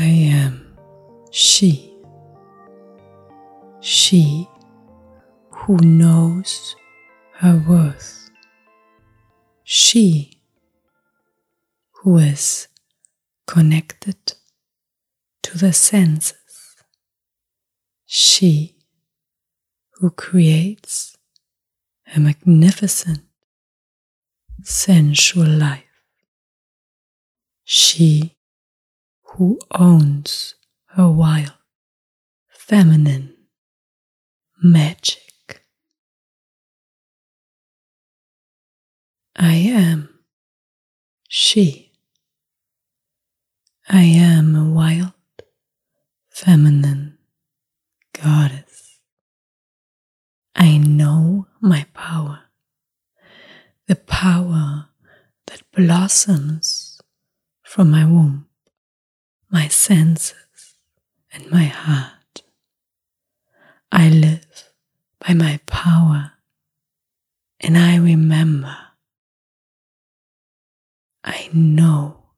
I am she. She who knows her worth. She who is connected to the senses. She who creates a magnificent sensual life. She who owns her wild, feminine magic. I am she. I am a wild, feminine goddess. I know my power, the power that blossoms from my womb my senses, and my heart. I live by my power and I remember. I know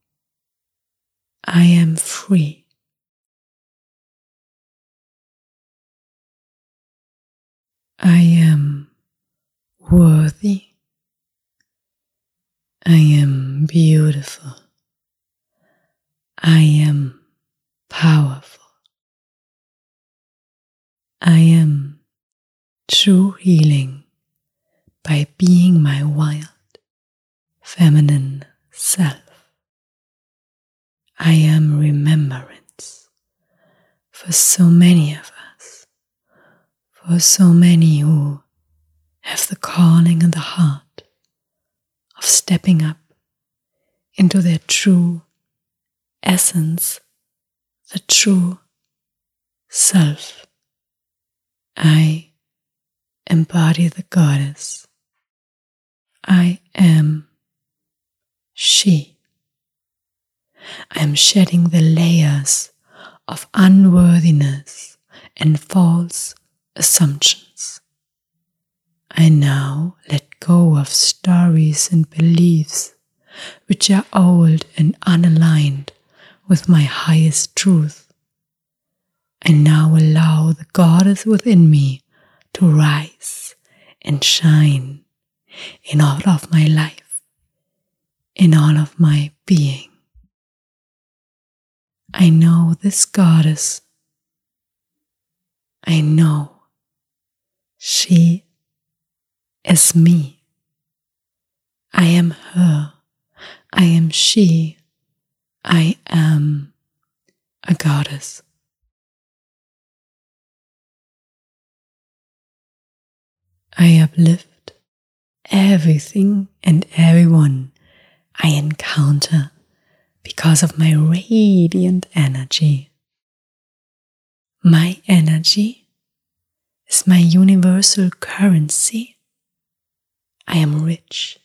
I am free. I am worthy. I am beautiful. I am powerful. I am true healing by being my wild, feminine self. I am remembrance for so many of us, for so many who have the calling in the heart of stepping up into their true essence, the true self. I embody the goddess. I am she. I am shedding the layers of unworthiness and false assumptions. I now let go of stories and beliefs which are old and unaligned with my highest truth. I now allow the goddess within me to rise and shine in all of my life, in all of my being. I know this goddess. I know she is me. I am her. I am she. I am a goddess. I uplift everything and everyone I encounter because of my radiant energy. My energy is my universal currency. I am rich.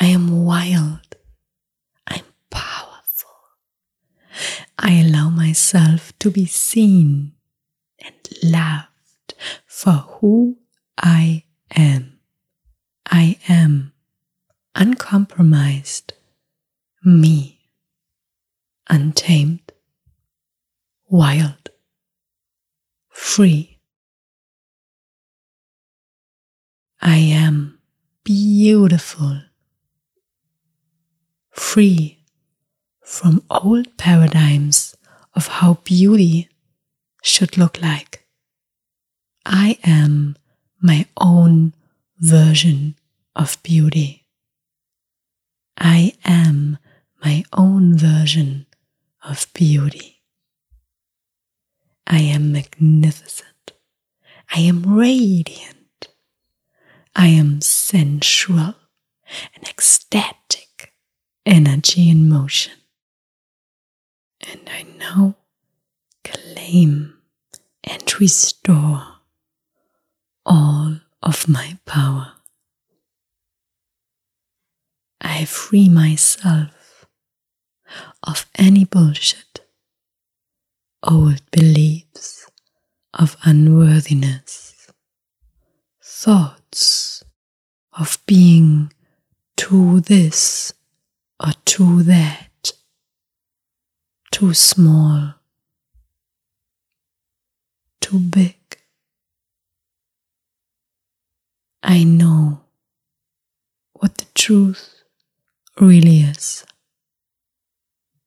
I am wild. I allow myself to be seen and loved for who I am. I am uncompromised, me, untamed, wild, free. I am beautiful, free from old paradigms of how beauty should look like. I am my own version of beauty. I am my own version of beauty. I am magnificent. I am radiant. I am sensual and ecstatic energy in motion. Now claim and restore all of my power. I free myself of any bullshit, old beliefs of unworthiness, thoughts of being too this or too that too small, too big. I know what the truth really is.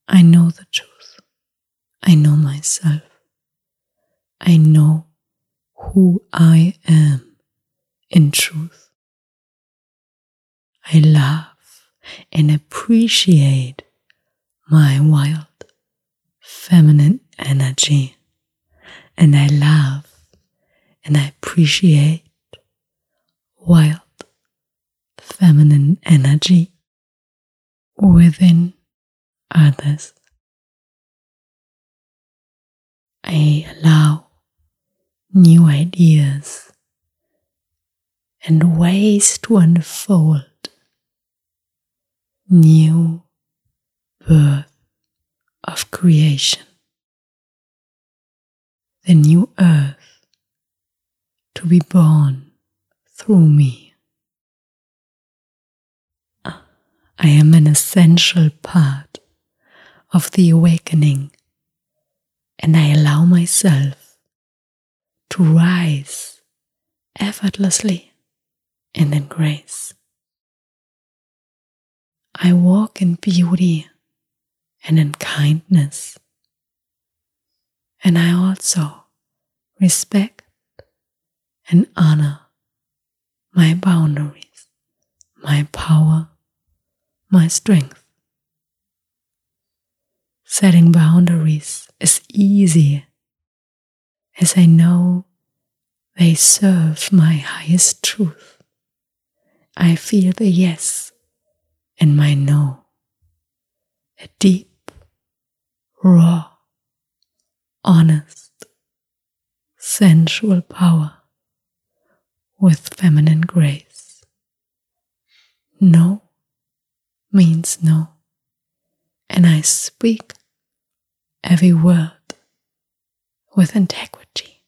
I know the truth. I know myself. I know who I am in truth. I love and appreciate my wild feminine energy. And I love and I appreciate wild feminine energy within others. I allow new ideas and ways to unfold new birth of creation, the new earth to be born through me. Ah, I am an essential part of the awakening, and I allow myself to rise effortlessly and in grace. I walk in beauty and in kindness, and I also respect and honor my boundaries, my power my strength. Setting boundaries is easy as I know they serve my highest truth. I feel the yes and my no, a deep, raw, honest, sensual power with feminine grace. No means no, and I speak every word with integrity.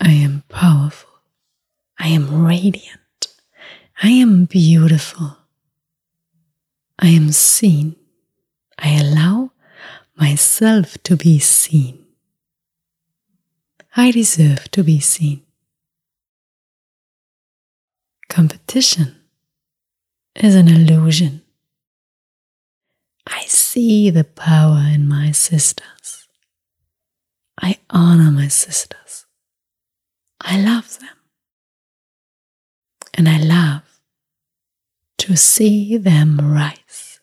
I am powerful. I am radiant. I am beautiful. I am seen. I allow myself to be seen. I deserve to be seen. Competition is an illusion. I see the power in my sisters. I honor my sisters. I love them. And I love to see them rise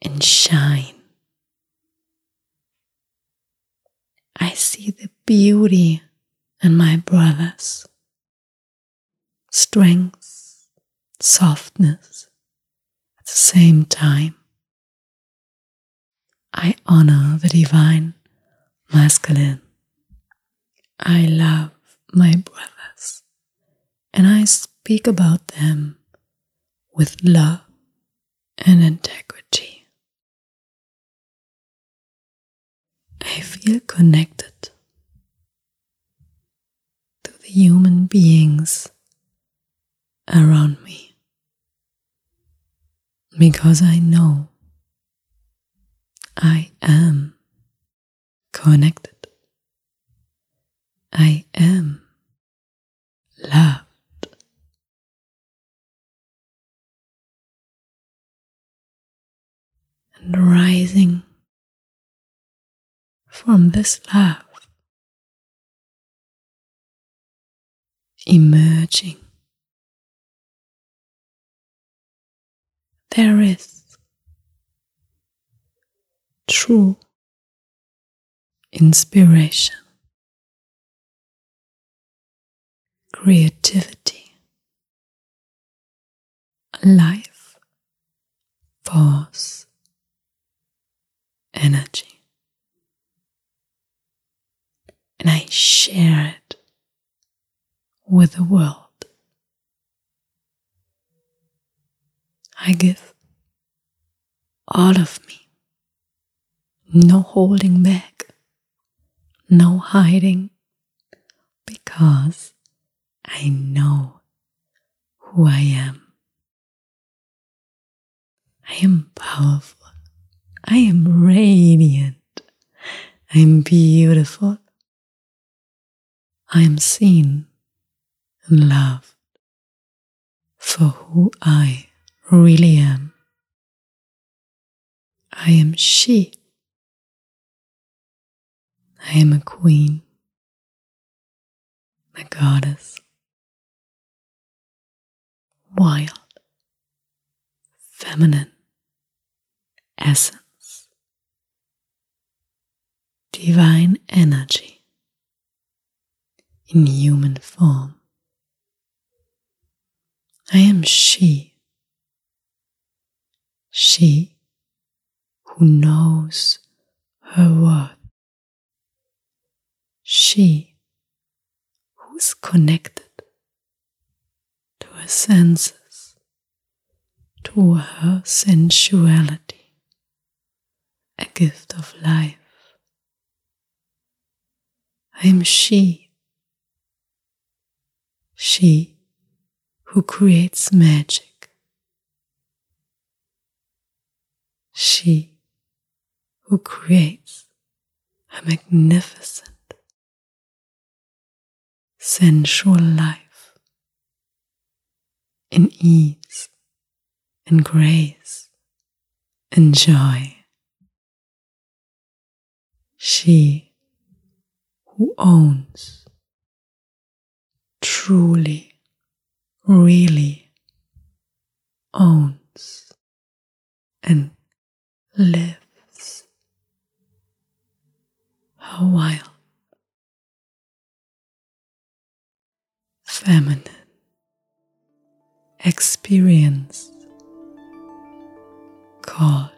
and shine. I see the beauty in my brothers, strength softness at the same time. I honor the divine masculine. I love my brothers and I speak about them with love and integrity. I feel connected to the human beings around me because I know I am connected. I am loved. And rising from this love, emerging. There is true inspiration, creativity, life force, energy. And I share it with the world. I give all of me. No holding back, no hiding, because I know who I am. I am powerful. I am radiant. I am beautiful. I am seen and loved for who I really am. I am she. I am a queen, a goddess, wild, feminine, essence, divine energy in human form. I am she, she who knows her worth, she who's connected to her senses, to her sensuality, a gift of life. I am she, she who creates magic, she who creates a magnificent, sensual life in ease and grace and joy. She who owns, truly, really owns and lives her wild, feminine experience called